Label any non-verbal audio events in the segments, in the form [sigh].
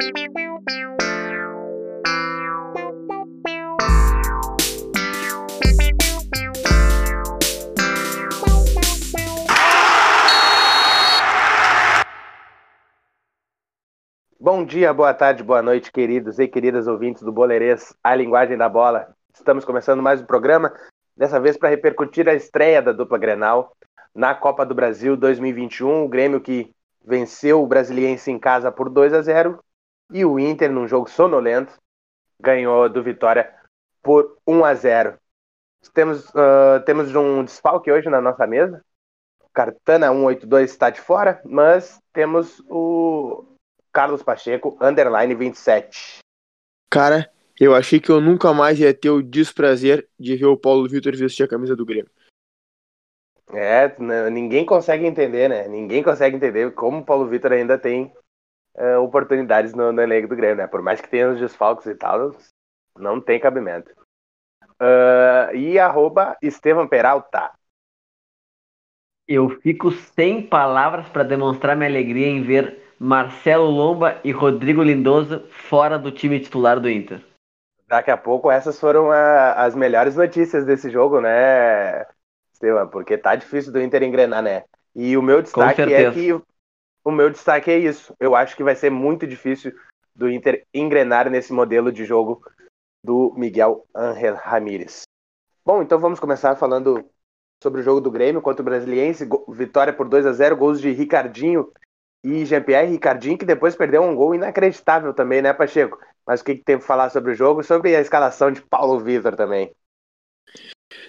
Bom dia, boa tarde, boa noite, queridos e queridas ouvintes do Boleirês, a linguagem da bola. Estamos começando mais um programa, dessa vez para repercutir a estreia da dupla Grenal na Copa do Brasil 2021. O Grêmio que venceu o Brasiliense em casa por 2 a 0 e o Inter, num jogo sonolento, ganhou do Vitória por 1 a 0. Temos, uh, temos um desfalque hoje na nossa mesa. Cartana 182 está de fora, mas temos o Carlos Pacheco, underline 27. Cara, eu achei que eu nunca mais ia ter o desprazer de ver o Paulo Vitor vestir a camisa do Grêmio. É, ninguém consegue entender, né? Ninguém consegue entender como o Paulo Vitor ainda tem uh, oportunidades no, no elenco do Grêmio, né? Por mais que tenha os desfalques e tal, não tem cabimento. Uh, e arroba Estevam Peralta. Eu fico sem palavras para demonstrar minha alegria em ver Marcelo Lomba e Rodrigo Lindoso fora do time titular do Inter. Daqui a pouco essas foram a, as melhores notícias desse jogo, né, Estevam? Porque tá difícil do Inter engrenar, né? E o meu destaque é que o meu destaque é isso. Eu acho que vai ser muito difícil do Inter engrenar nesse modelo de jogo do Miguel Ángel Ramírez. Bom, então vamos começar falando sobre o jogo do Grêmio contra o Brasiliense. Vitória por 2 a 0 gols de Ricardinho e Jean-Pierre Ricardinho, que depois perdeu um gol inacreditável também, né, Pacheco? Mas o que, que tem para falar sobre o jogo? Sobre a escalação de Paulo Vitor também.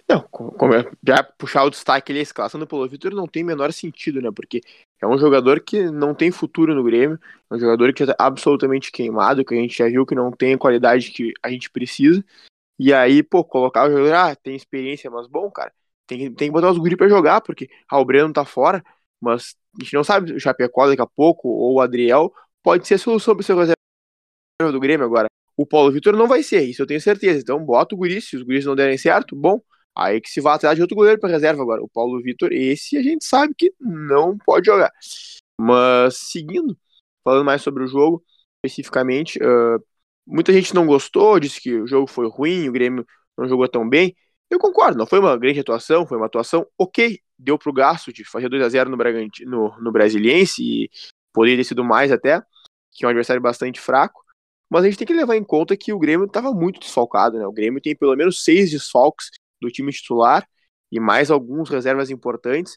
Não, já puxar o destaque ali, a escalação do Paulo Vitor não tem menor sentido, né? Porque é um jogador que não tem futuro no Grêmio, é um jogador que é absolutamente queimado, que a gente já viu que não tem a qualidade que a gente precisa. E aí, pô, colocar o jogador, ah, tem experiência, mas bom, cara, tem, tem que botar os guri pra jogar, porque ah, o Breno tá fora, mas a gente não sabe o Chapecó daqui a pouco, ou o Adriel, pode ser a solução para o reserva do Grêmio agora. O Paulo Vitor não vai ser, isso eu tenho certeza. Então bota o guri, se os guris não derem certo, bom, aí que se vá atrás de outro goleiro para reserva agora. O Paulo Vitor, esse a gente sabe que não pode jogar. Mas seguindo, falando mais sobre o jogo, especificamente, uh, muita gente não gostou, disse que o jogo foi ruim, o Grêmio não jogou tão bem. Eu concordo, não foi uma grande atuação, foi uma atuação ok, deu pro gasto de fazer 2 a 0 no, no, no Brasiliense e poderia ter sido mais até, que é um adversário bastante fraco. Mas a gente tem que levar em conta que o Grêmio estava muito desfalcado, né? O Grêmio tem pelo menos seis desfalques do time titular e mais alguns reservas importantes.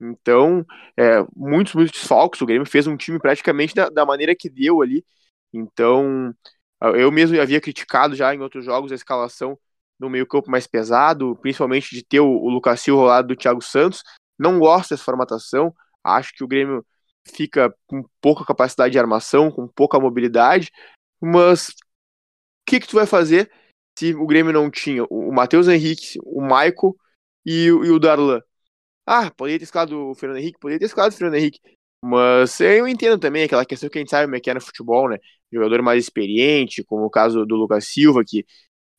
Então, é, muitos, muitos desfalques. O Grêmio fez um time praticamente da, da maneira que deu ali. Então, eu mesmo havia criticado já em outros jogos a escalação no meio-campo mais pesado, principalmente de ter o, o Lucas Silva ao lado do Thiago Santos. Não gosto dessa formatação. Acho que o Grêmio fica com pouca capacidade de armação, com pouca mobilidade. Mas o que, que tu vai fazer se o Grêmio não tinha o Matheus Henrique, o Maico e, e, o Darlan? Ah, poderia ter escalado o Fernando Henrique, poderia ter escalado o Fernando Henrique. Mas eu entendo também aquela questão que a gente sabe como é que é no futebol, né? Jogador mais experiente, como o caso do Lucas Silva, que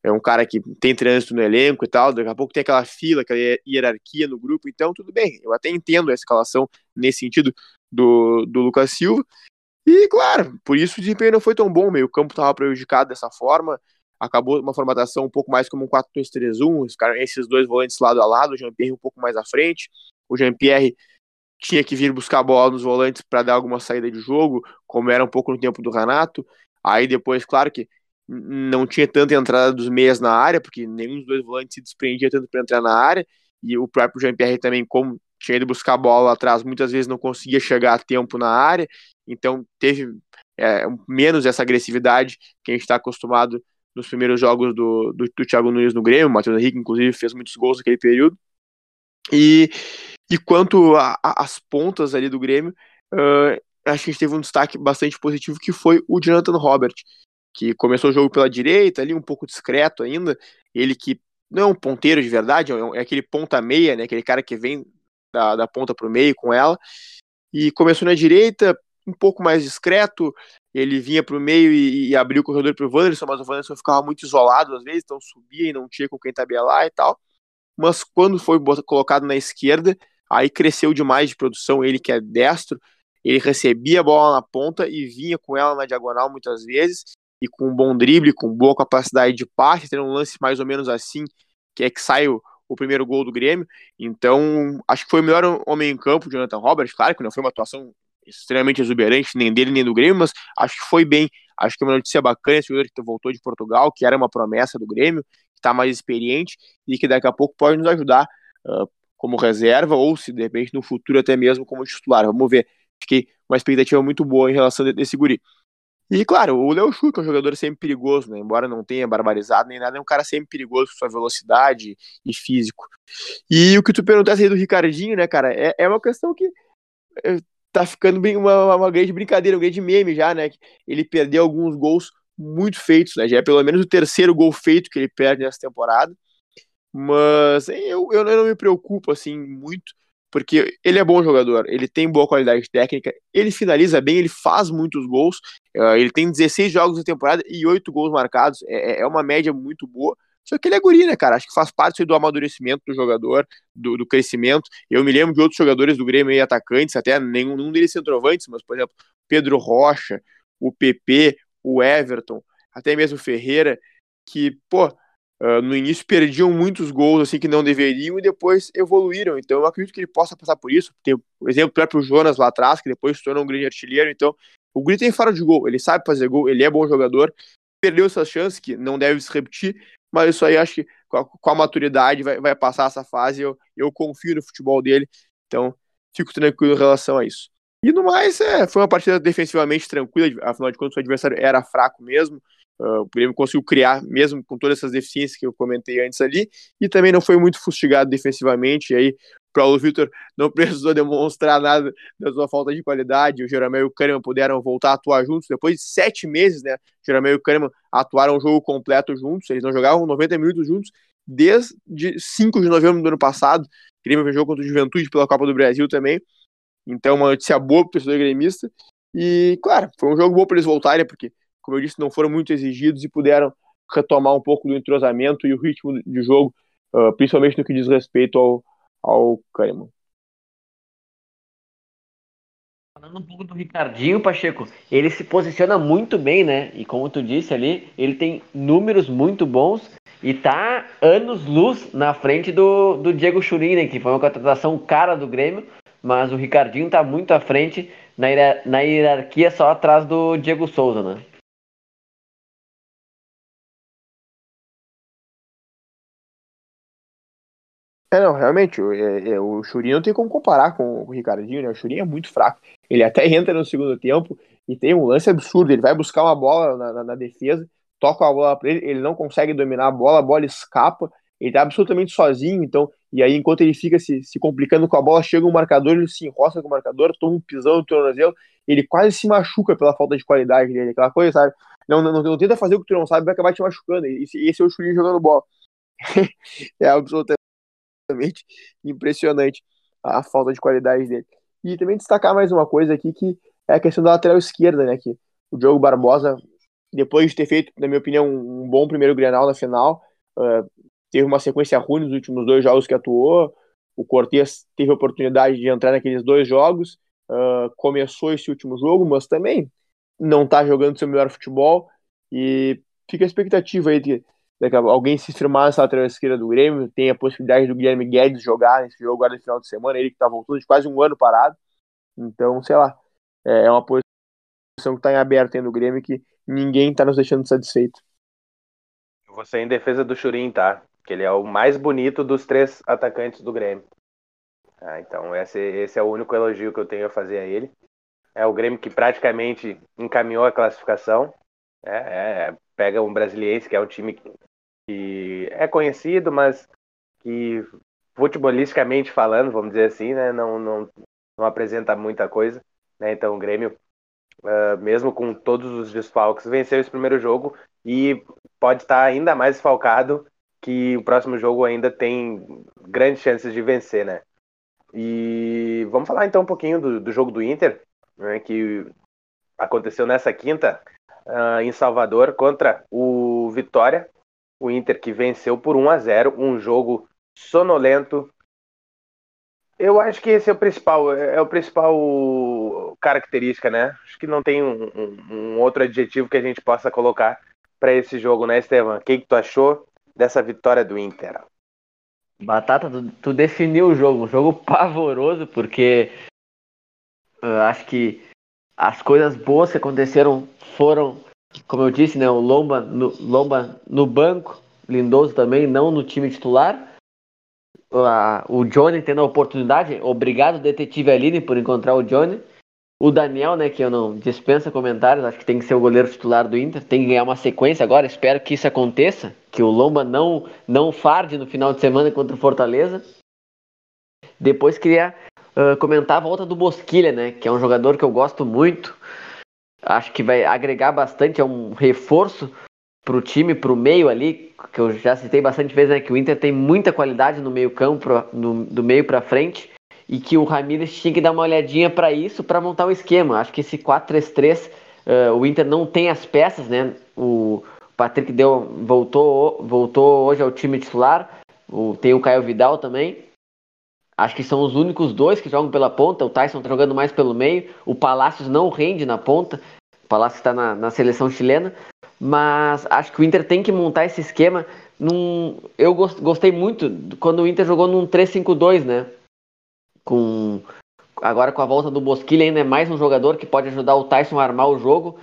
é um cara que tem trânsito no elenco e tal, daqui a pouco tem aquela fila, aquela hierarquia no grupo, então tudo bem, eu até entendo a escalação nesse sentido do, do Lucas Silva, e claro, por isso o desempenho não foi tão bom, meio campo estava prejudicado dessa forma, acabou uma formatação um pouco mais como um 4-2-3-1, esses dois volantes lado a lado, o Jean-Pierre um pouco mais à frente, o Jean-Pierre tinha que vir buscar a bola nos volantes para dar alguma saída de jogo, como era um pouco no tempo do Renato, aí depois, claro que não tinha tanta entrada dos meias na área, porque nenhum dos dois volantes se desprendia tanto para entrar na área, e o próprio Jean-Pierre também, como tinha ido buscar a bola lá atrás, muitas vezes não conseguia chegar a tempo na área, então teve é, menos essa agressividade que a gente está acostumado nos primeiros jogos do, do, do Thiago Nunes no Grêmio, o Matheus Henrique, inclusive, fez muitos gols naquele período, e, e quanto às pontas ali do Grêmio, uh, acho que a gente teve um destaque bastante positivo, que foi o Jonathan Robert, que começou o jogo pela direita, ali um pouco discreto ainda. Ele que não é um ponteiro de verdade, é, é aquele ponta-meia, né? Aquele cara que vem da, da ponta para o meio com ela. E começou na direita, um pouco mais discreto. Ele vinha para o meio e, e abriu o corredor para o Wanderson, mas o Wanderson ficava muito isolado às vezes, então subia e não tinha com quem tabelar e tal. Mas quando foi colocado na esquerda, aí cresceu demais de produção. Ele que é destro, ele recebia a bola na ponta e vinha com ela na diagonal muitas vezes, e com um bom drible, com boa capacidade de passe, tendo um lance mais ou menos assim, que é que sai o, o primeiro gol do Grêmio. Então, acho que foi o melhor homem em campo, Jonathan Roberts. Claro que não foi uma atuação extremamente exuberante, nem dele nem do Grêmio, mas acho que foi bem. Acho que é uma notícia bacana esse jogador que voltou de Portugal, que era uma promessa do Grêmio, que está mais experiente e que daqui a pouco pode nos ajudar uh, como reserva ou, se de repente, no futuro até mesmo como titular. Vamos ver. Fiquei uma expectativa muito boa em relação a esse guri. E claro, o Léo Chu, que é um jogador sempre perigoso, né? embora não tenha barbarizado nem nada, é um cara sempre perigoso com sua velocidade e físico. E o que tu perguntasse aí do Ricardinho, né, cara, é, é uma questão que é, tá ficando uma, uma grande brincadeira, um grande meme já, né? Ele perdeu alguns gols muito feitos, né? Já é pelo menos o terceiro gol feito que ele perde nessa temporada. Mas eu, eu não me preocupo assim muito, porque ele é bom jogador, ele tem boa qualidade técnica, ele finaliza bem, ele faz muitos gols, uh, ele tem 16 jogos na temporada e 8 gols marcados, é, é, é uma média muito boa. Só que ele é guri, né, cara? Acho que faz parte do amadurecimento do jogador, do, do crescimento. Eu me lembro de outros jogadores do Grêmio aí, atacantes, até nenhum, nenhum deles centroavantes, mas, por exemplo, Pedro Rocha, o PP, o Everton, até mesmo o Ferreira, que, pô, Uh, no início perdiam muitos gols assim que não deveriam e depois evoluíram. Então eu acredito que ele possa passar por isso. Tem o exemplo do próprio Jonas lá atrás, que depois se tornou um grande artilheiro. Então o Guri tem fora de gol, ele sabe fazer gol, ele é bom jogador. Perdeu essas chances que não deve se repetir, mas isso aí acho que com a, com a maturidade vai, vai, passar essa fase. Eu, eu confio no futebol dele, então fico tranquilo em relação a isso. E no mais, é, foi uma partida defensivamente tranquila, afinal de contas o adversário era fraco mesmo. Uh, o Grêmio conseguiu criar, mesmo com todas essas deficiências que eu comentei antes ali, e também não foi muito fustigado defensivamente. E aí, Paulo Vitor não precisou demonstrar nada da sua falta de qualidade. O Jeromel e o Kahneman puderam voltar a atuar juntos depois de sete meses, né? O Jeromel e o Kahneman atuaram o jogo completo juntos, eles não jogavam 90 minutos juntos desde 5 de novembro do ano passado. O Grêmio jogou contra o Juventude pela Copa do Brasil também. Então, uma notícia boa para o torcedor gremista. E, claro, foi um jogo bom para eles voltarem, porque como eu disse, não foram muito exigidos e puderam retomar um pouco do entrosamento e o ritmo de jogo, uh, principalmente no que diz respeito ao, ao Kahneman. Falando um pouco do Ricardinho, Pacheco, ele se posiciona muito bem, né? E como tu disse ali, ele tem números muito bons e tá anos luz na frente do, do Diego Churin, né? Que foi uma contratação cara do Grêmio, mas o Ricardinho tá muito à frente na, na hierarquia só atrás do Diego Souza, né? É, não, realmente, o, é, é, o Churinho não tem como comparar com o Ricardinho, né? O Churinho é muito fraco. Ele até [laughs] entra no segundo tempo e tem um lance absurdo. Ele vai buscar uma bola na, na, na defesa, toca a bola para ele, ele não consegue dominar a bola, a bola escapa, ele tá absolutamente sozinho, então, e aí enquanto ele fica se, se complicando com a bola, chega um marcador, ele se enroça com o marcador, toma um pisão no tornozelo, ele quase se machuca pela falta de qualidade dele, aquela coisa, sabe? Não, não, não, tenta fazer o que tu não sabe, vai acabar te machucando. Esse, esse é o Churinho jogando bola. [laughs] é absolutamente realmente impressionante a falta de qualidade dele. E também destacar mais uma coisa aqui, que é a questão da lateral esquerda, né? Que o Diogo Barbosa, depois de ter feito, na minha opinião, um bom primeiro Grenal na final, uh, teve uma sequência ruim nos últimos dois jogos que atuou. O Cortes teve a oportunidade de entrar naqueles dois jogos, uh, começou esse último jogo, mas também não está jogando seu melhor futebol. E fica a expectativa aí de alguém se firmar nessa lateral esquerda do Grêmio, tem a possibilidade do Guilherme Guedes jogar nesse jogo agora no final de semana, ele que tá voltando de quase um ano parado. Então, sei lá, é, é uma posição que tá em aberto aí no Grêmio que ninguém tá nos deixando satisfeito. Eu vou em defesa do Churin, tá? Que ele é o mais bonito dos três atacantes do Grêmio. Ah, então, esse, esse é o único elogio que eu tenho a fazer a ele. É o Grêmio que praticamente encaminhou a classificação. É, é, pega um brasiliense, que é um time que é conhecido, mas que futebolisticamente falando, vamos dizer assim, né, não, não, não apresenta muita coisa. Né? Então o Grêmio, uh, mesmo com todos os desfalques, venceu esse primeiro jogo e pode estar ainda mais desfalcado que o próximo jogo ainda tem grandes chances de vencer, né? E vamos falar então um pouquinho do, do jogo do Inter, né, que aconteceu nessa quinta uh, em Salvador contra o Vitória, o Inter que venceu por 1 a 0 um jogo sonolento, Eu acho que esse é o principal, é o principal característica, né? Acho que não tem um, um, um outro adjetivo que a gente possa colocar para esse jogo, né, Estevam? O que, que tu achou dessa vitória do Inter? Batata, tu, tu definiu o jogo, um jogo pavoroso, porque uh, acho que as coisas boas que aconteceram foram, como eu disse, né, o Lomba no, Lomba no banco, Lindoso também, não no time titular. O Johnny tendo a oportunidade, obrigado detetive Aline por encontrar o Johnny. O Daniel, né, que eu não dispensa comentários, acho que tem que ser o goleiro titular do Inter, tem que ganhar uma sequência agora, espero que isso aconteça, que o Lomba não não farde no final de semana contra o Fortaleza. Depois queria uh, comentar a volta do Bosquilha, né, que é um jogador que eu gosto muito. Acho que vai agregar bastante, é um reforço para o time, para o meio ali, que eu já citei bastante vezes, né, que o Inter tem muita qualidade no meio campo, no, do meio para frente e que o Ramires tinha que dar uma olhadinha para isso para montar o esquema. Acho que esse 4-3-3 uh, eh, o Inter não tem as peças, né? O Patrick deu, voltou, voltou hoje ao time titular. O, tem o Caio Vidal também. Acho que são os únicos dois que jogam pela ponta. O Tyson tá jogando mais pelo meio. O Palácios não rende na ponta. O Palácios está na, na seleção chilena. Mas acho que o Inter tem que montar esse esquema. Num... Eu gostei muito quando o Inter jogou num 3-5-2, né? com agora com a volta do Bosquilha ainda é mais um jogador que pode ajudar o Tyson a armar o jogo.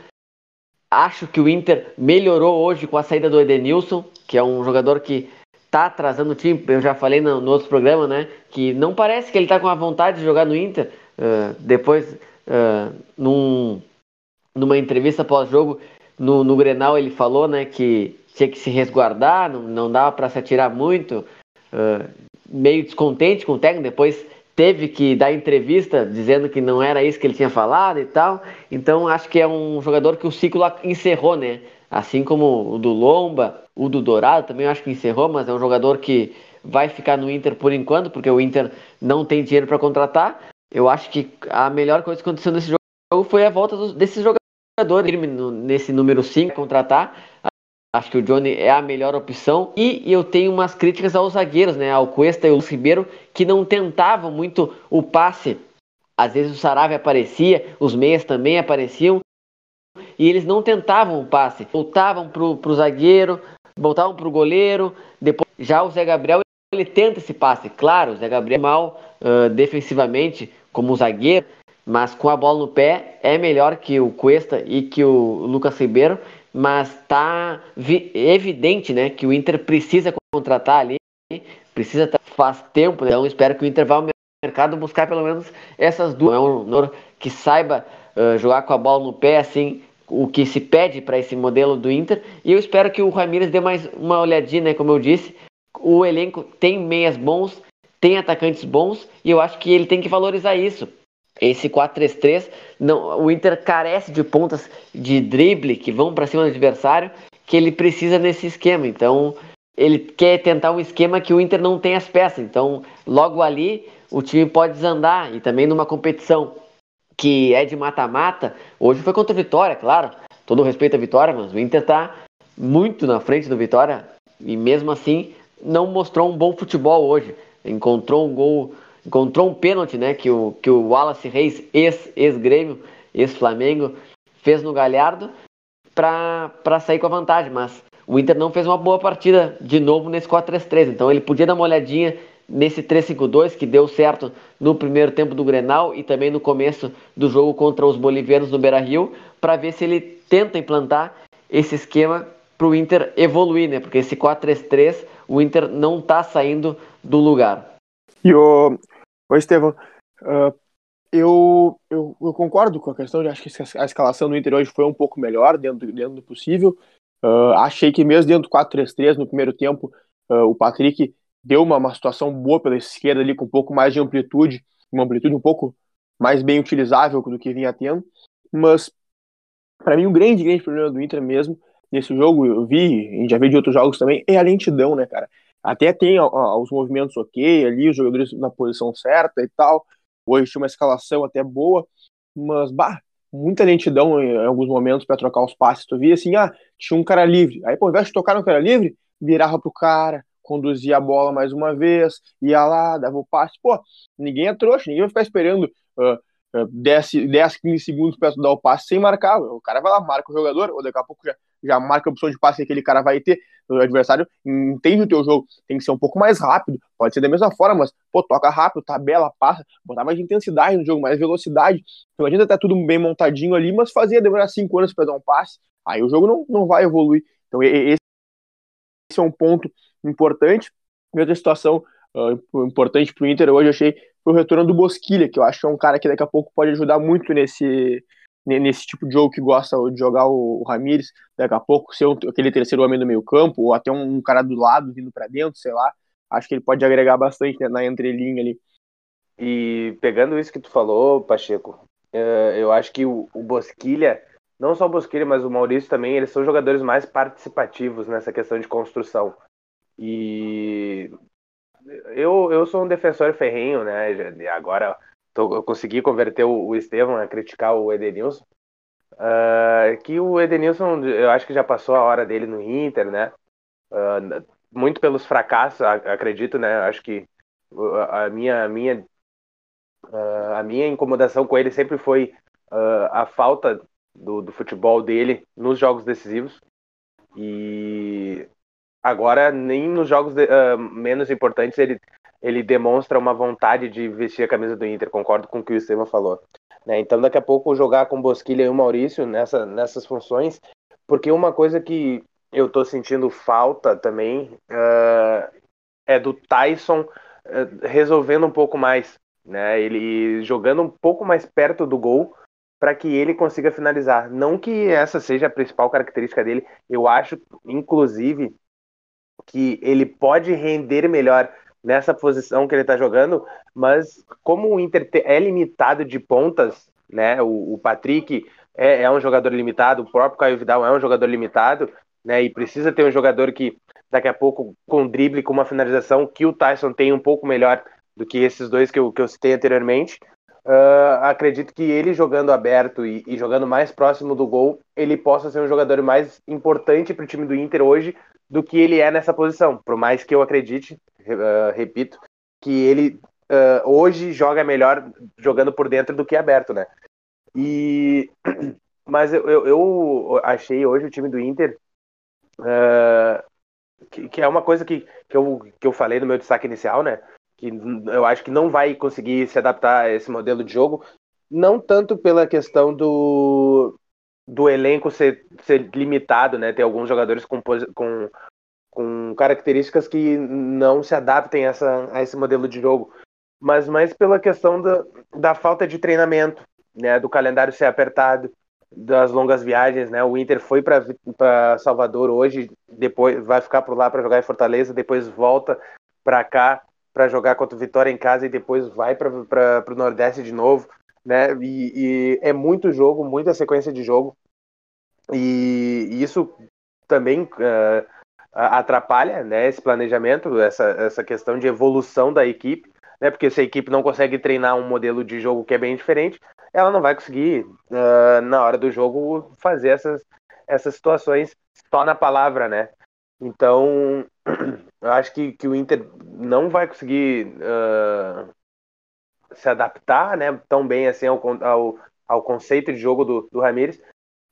Acho que o Inter melhorou hoje com a saída do Edenilson, que é um jogador que tá atrasando o time. Eu já falei no, no outro programa, né? Que não parece que ele tá com a vontade de jogar no Inter. Uh, depois, uh, num, numa entrevista pós-jogo, no, no Grenal, ele falou, né? Que tinha que se resguardar, não, não dava para se atirar muito. Uh, meio descontente com o técnico. Depois teve que dar entrevista dizendo que não era isso que ele tinha falado e tal. Então acho que é um jogador que o ciclo encerrou, né? Assim como o do Lomba, o do Dourado também acho que encerrou, mas é um jogador que vai ficar no Inter por enquanto, porque o Inter não tem dinheiro para contratar. Eu acho que a melhor coisa que aconteceu nesse jogo foi a volta dos, desses jogadores nesse número 5 contratar. Acho que o Johnny é a melhor opção. E eu tenho umas críticas aos zagueiros, né? Ao Cuesta e ao Ribeiro, que não tentavam muito o passe. Às vezes o Saravia aparecia, os meias também apareciam. E eles não tentavam o passe. Voltavam pro, pro zagueiro, voltavam pro goleiro. Depois, já o Zé Gabriel, ele tenta esse passe. Claro, o Zé Gabriel é mal uh, defensivamente, como zagueiro. Mas com a bola no pé, é melhor que o Cuesta e que o Lucas Ribeiro mas tá evidente, né, que o Inter precisa contratar ali, precisa faz tempo, né? então espero que o Inter vá ao mercado buscar pelo menos essas duas, é um que saiba uh, jogar com a bola no pé, assim, o que se pede para esse modelo do Inter, e eu espero que o Ramires dê mais uma olhadinha, né, como eu disse, o elenco tem meias bons, tem atacantes bons, e eu acho que ele tem que valorizar isso. Esse 4-3-3, não, o Inter carece de pontas de drible que vão para cima do adversário, que ele precisa nesse esquema. Então, ele quer tentar um esquema que o Inter não tem as peças. Então, logo ali, o time pode desandar. E também numa competição que é de mata-mata, hoje foi contra o Vitória, claro. Todo respeito à Vitória, mas o Inter está muito na frente do Vitória e mesmo assim não mostrou um bom futebol hoje. Encontrou um gol encontrou um pênalti, né, que o, que o Wallace Reis, ex-Grêmio, ex ex-Flamengo, fez no Galhardo para sair com a vantagem, mas o Inter não fez uma boa partida de novo nesse 4-3-3, então ele podia dar uma olhadinha nesse 3-5-2 que deu certo no primeiro tempo do Grenal e também no começo do jogo contra os bolivianos no Beira-Rio, para ver se ele tenta implantar esse esquema para o Inter evoluir, né? Porque esse 4-3-3 o Inter não está saindo do lugar. E o, Oi, Estevão. Uh, eu, eu, eu, concordo com a questão acho que a escalação do Inter hoje foi um pouco melhor, dentro, dentro do possível. Uh, achei que mesmo dentro do 4-3-3, no primeiro tempo, uh, o Patrick deu uma, uma situação boa pela esquerda ali, com um pouco mais de amplitude, uma amplitude um pouco mais bem utilizável do que vinha tendo. Mas, para mim, um grande, grande problema do Inter mesmo, nesse jogo, eu vi, já viu de outros jogos também, é a lentidão, né, cara? Até tem ó, os movimentos ok ali, os jogadores na posição certa e tal. Hoje tinha uma escalação até boa, mas bah, muita lentidão em, em alguns momentos para trocar os passes. Tu via assim, ah, tinha um cara livre. Aí, pô, ao invés de tocar no cara livre, virava pro cara, conduzia a bola mais uma vez, ia lá, dava o passe. Pô, ninguém é trouxa, ninguém vai ficar esperando uh, 10, 10, 15 segundos para dar o passe sem marcar. O cara vai lá, marca o jogador, ou daqui a pouco já, já marca a opção de passe que aquele cara vai ter. O adversário entende o teu jogo, tem que ser um pouco mais rápido, pode ser da mesma forma, mas, pô, toca rápido, tabela, passa, botar mais intensidade no jogo, mais velocidade. Adianta estar tudo bem montadinho ali, mas fazia demorar 5 anos para dar um passe, aí o jogo não, não vai evoluir. Então, esse é um ponto importante. E outra situação uh, importante para o Inter hoje, eu achei, foi o retorno do Bosquilha, que eu acho que é um cara que daqui a pouco pode ajudar muito nesse, nesse tipo de jogo que gosta de jogar o, Ramires, daqui a pouco ser aquele terceiro homem do meio campo, ou até um, cara do lado vindo para dentro, sei lá. Acho que ele pode agregar bastante né, na entrelinha ali. E pegando isso que tu falou, Pacheco, uh, eu acho que o Bosquilha, não só o Bosquilha, mas o Maurício também, eles são jogadores mais participativos nessa questão de construção. E eu, eu sou um defensor ferrenho, né? Agora tô, eu consegui converter o, o Estevam a criticar o Edenilson. Uh, que o Edenilson, eu acho que já passou a hora dele no Inter, né? Uh, muito pelos fracassos, acredito, né? Acho que a minha, a minha, uh, a minha incomodação com ele sempre foi a falta do, do futebol dele nos jogos decisivos. E agora nem nos jogos de, uh, menos importantes ele, ele demonstra uma vontade de vestir a camisa do Inter, concordo com o que o Estevam falou. Né? Então daqui a pouco jogar com Bosquilha e o Maurício nessa, nessas funções, porque uma coisa que eu tô sentindo falta também uh, é do Tyson uh, resolvendo um pouco mais, né? Ele jogando um pouco mais perto do gol para que ele consiga finalizar. Não que essa seja a principal característica dele, eu acho, inclusive, que ele pode render melhor nessa posição que ele está jogando, mas como o Inter é limitado de pontas, né? O, o Patrick é, é, um jogador limitado, o próprio Caio Vidal é um jogador limitado, né? E precisa ter um jogador que daqui a pouco com drible, com uma finalização que o Tyson tem um pouco melhor do que esses dois que eu, que eu citei anteriormente. Uh, acredito que ele jogando aberto e, e, jogando mais próximo do gol, ele possa ser um jogador mais importante para o time do Inter hoje do que ele é nessa posição. Por mais que eu acredite, uh, repito, que ele uh, hoje joga melhor jogando por dentro do que aberto, né? E [clears throat] mas eu, eu, eu achei hoje o time do Inter que, que, é uma coisa que, que, eu, que eu falei no meu destaque inicial, né? Que eu acho que não vai conseguir se adaptar a esse modelo de jogo, não tanto pela questão do, do elenco ser, ser limitado, né? Ter alguns jogadores com, com, com características que não se adaptem a, essa, a esse modelo de jogo, mas mais pela questão da, da falta de treinamento, né? Do calendário ser apertado, das longas viagens, né? O Inter foi para Salvador hoje, depois vai ficar por lá para jogar em Fortaleza, depois volta para cá para jogar contra o Vitória em casa e depois vai para o Nordeste de novo né? E, e, é muito jogo, muita sequência de jogo. E, isso também uh, atrapalha né, esse planejamento, essa, essa questão de evolução da equipe, né? Porque se a equipe não consegue treinar um modelo de jogo que é bem diferente, ela não vai conseguir, uh, na hora do jogo, fazer essas, essas situações só na palavra, né? Então, [clears throat] eu acho que, que o Inter não vai conseguir uh, se adaptar né, tão bem assim ao, ao, ao conceito de jogo do, do Ramires.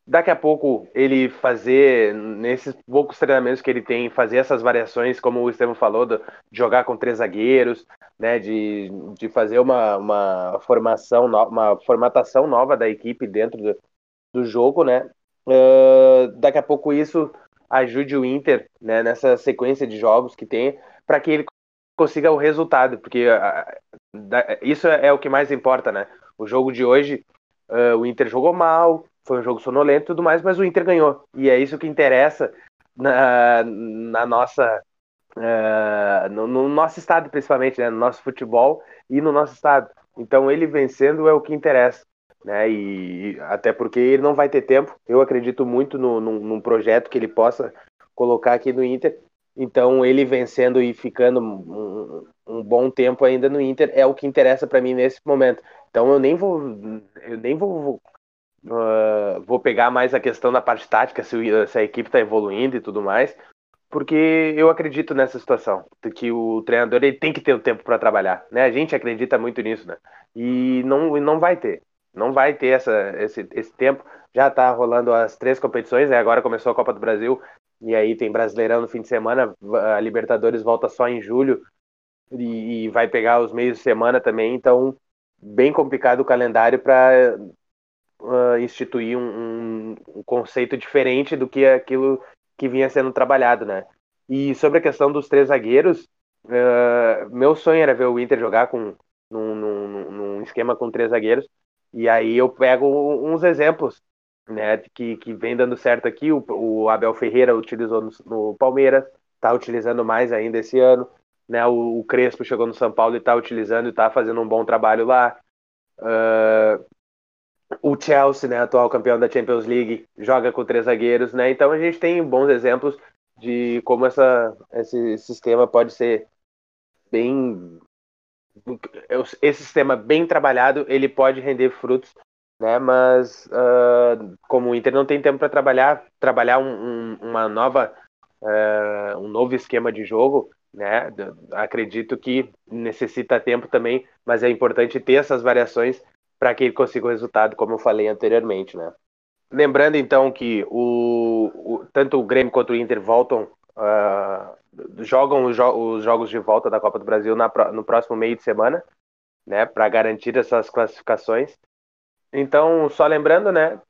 Daqui a pouco ele fazer, nesses poucos treinamentos que ele tem, fazer essas variações, como o Estevam falou, de jogar com três zagueiros, né, de, de fazer uma, uma formação, uma formatação nova da equipe dentro do, do jogo, né? Uh, daqui a pouco isso ajude o Inter né, nessa sequência de jogos que tem, para que ele consiga o resultado, porque isso é, é, o que mais importa, né? O jogo de hoje, uh, o Inter jogou mal, foi um jogo sonolento e tudo mais, mas o Inter ganhou. E é isso que interessa na, na nossa. Uh, no, no, nosso estado, principalmente, né? no nosso futebol e no nosso estado. Então, ele vencendo é o que interessa. Né? E até porque ele não vai ter tempo. Eu acredito muito no, no, num projeto que ele possa colocar aqui no Inter então, ele vencendo e ficando um, um, bom tempo ainda no Inter é o que interessa para mim nesse momento. Então, eu nem vou, eu nem vou, uh, vou pegar mais a questão da parte tática, se, se a equipe está evoluindo e tudo mais, porque eu acredito nessa situação, que o treinador ele tem que ter o tempo para trabalhar, né? A gente acredita muito nisso, né? E não, não vai ter, não vai ter essa, esse, esse tempo. Já está rolando as três competições, né? Agora começou a Copa do Brasil e aí tem Brasileirão no fim de semana, a Libertadores volta só em julho e, e vai pegar os meios de semana também, então bem complicado o calendário para uh, instituir um, um, um, conceito diferente do que aquilo que vinha sendo trabalhado, né? E sobre a questão dos três zagueiros, uh, meu sonho era ver o Inter jogar com num, num, num, esquema com três zagueiros. E aí eu pego uns exemplos, né, que, que vem dando certo aqui. O, o Abel Ferreira utilizou no, no Palmeiras, está utilizando mais ainda esse ano. Né, o, o Crespo chegou no São Paulo e está utilizando e está fazendo um bom trabalho lá. Uh, o Chelsea, né, atual campeão da Champions League, joga com três zagueiros, né? Então a gente tem bons exemplos de como essa, esse sistema pode ser bem esse sistema bem trabalhado ele pode render frutos né mas uh, como o Inter não tem tempo para trabalhar trabalhar um, um, uma nova uh, um novo esquema de jogo né acredito que necessita tempo também mas é importante ter essas variações para que ele consiga o resultado, como eu falei anteriormente, né? Lembrando então que o, o tanto o Grêmio quanto o Inter voltam, uh, jogam os, jo os, jogos de volta da Copa do Brasil na, no próximo meio de semana, né? Para garantir essas classificações. Então, só lembrando, né?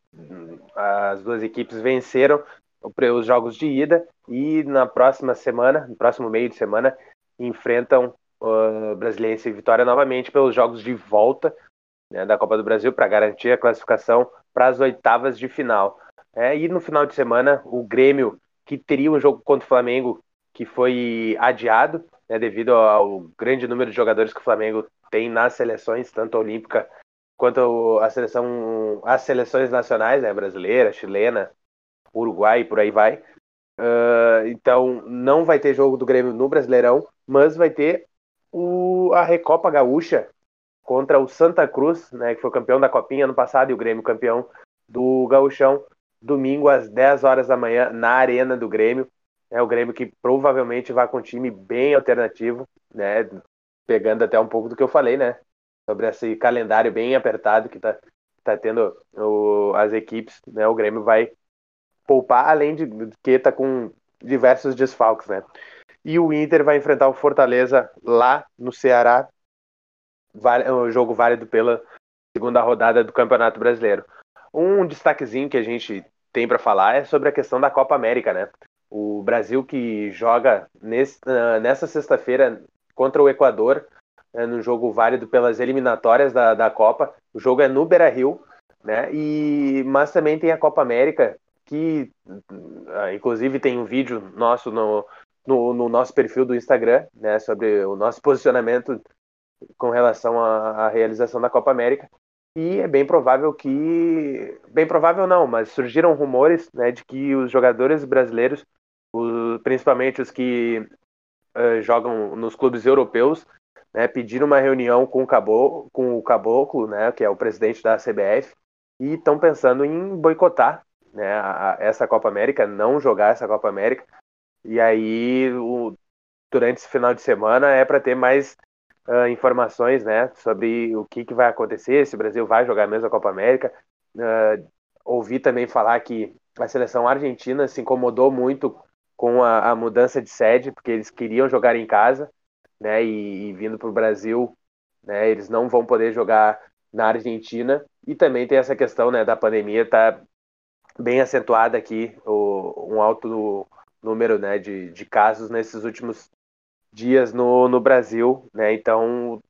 As duas equipes venceram os jogos de ida e na próxima semana, no próximo meio de semana, enfrentam o Brasiliense e Vitória novamente pelos jogos de volta né, da Copa do Brasil para garantir a classificação para as oitavas de final. É, e no final de semana, o Grêmio, que teria um jogo contra o Flamengo, que foi adiado, né, devido ao grande número de jogadores que o Flamengo tem nas seleções, tanto a olímpica quanto a seleção, as seleções nacionais, né, brasileira, chilena, Uruguai por aí vai. Uh, então, não vai ter jogo do Grêmio no Brasileirão, mas vai ter o, a Recopa Gaúcha, contra o Santa Cruz, né, que foi campeão da Copinha ano passado e o Grêmio campeão do Gauchão, domingo às 10 horas da manhã na Arena do Grêmio. É o Grêmio que provavelmente vai com um time bem alternativo, né, pegando até um pouco do que eu falei, né, sobre esse calendário bem apertado que está tá tendo o, as equipes, né, o Grêmio vai poupar, além de que está com diversos desfalques, né. E o Inter vai enfrentar o Fortaleza lá no Ceará um jogo válido pela segunda rodada do Campeonato Brasileiro. Um destaquezinho que a gente tem para falar é sobre a questão da Copa América, né? O Brasil que joga nesse, nessa sexta-feira contra o Equador, né, no jogo válido pelas eliminatórias da, da Copa. O jogo é no Beira Rio, né? E, mas também tem a Copa América, que ah, inclusive tem um vídeo nosso no, no, no nosso perfil do Instagram, né? Sobre o nosso posicionamento com relação à, à realização da Copa América. E é bem provável que. Bem provável não, mas surgiram rumores né, de que os jogadores brasileiros, os, principalmente os que uh, jogam nos clubes europeus, né, pediram uma reunião com o, Caboclo, com o Caboclo, né, que é o presidente da CBF, e estão pensando em boicotar né, a, essa Copa América, não jogar essa Copa América. E aí, o, durante esse final de semana, é para ter mais uh, informações né, sobre o que, que vai acontecer, se o Brasil vai jogar mesmo a Copa América. Uh, ouvi também falar que a seleção argentina se incomodou muito com a, a mudança de sede, porque eles queriam jogar em casa, né, e, e vindo para o Brasil, né, eles não vão poder jogar na Argentina. E também tem essa questão né, da pandemia, tá bem acentuada aqui, o, um alto número né, de, de casos nesses últimos dias no, no Brasil, né? Então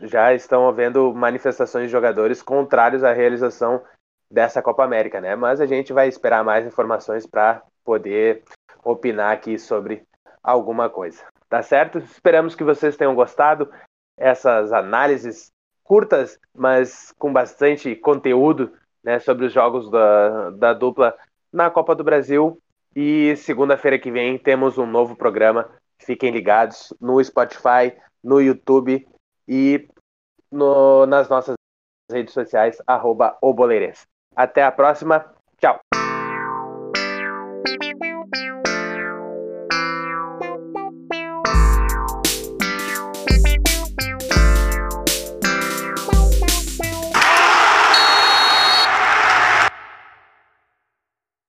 já estão havendo manifestações de jogadores contrários à realização dessa Copa América, né? Mas a gente vai esperar mais informações para poder opinar aqui sobre alguma coisa. Tá certo? Esperamos que vocês tenham gostado essas análises curtas, mas com bastante conteúdo, né, sobre os jogos da, da dupla na Copa do Brasil. E segunda-feira que vem temos um novo programa Fiquem ligados no Spotify, no YouTube e no, nas nossas redes sociais, arroba Até a próxima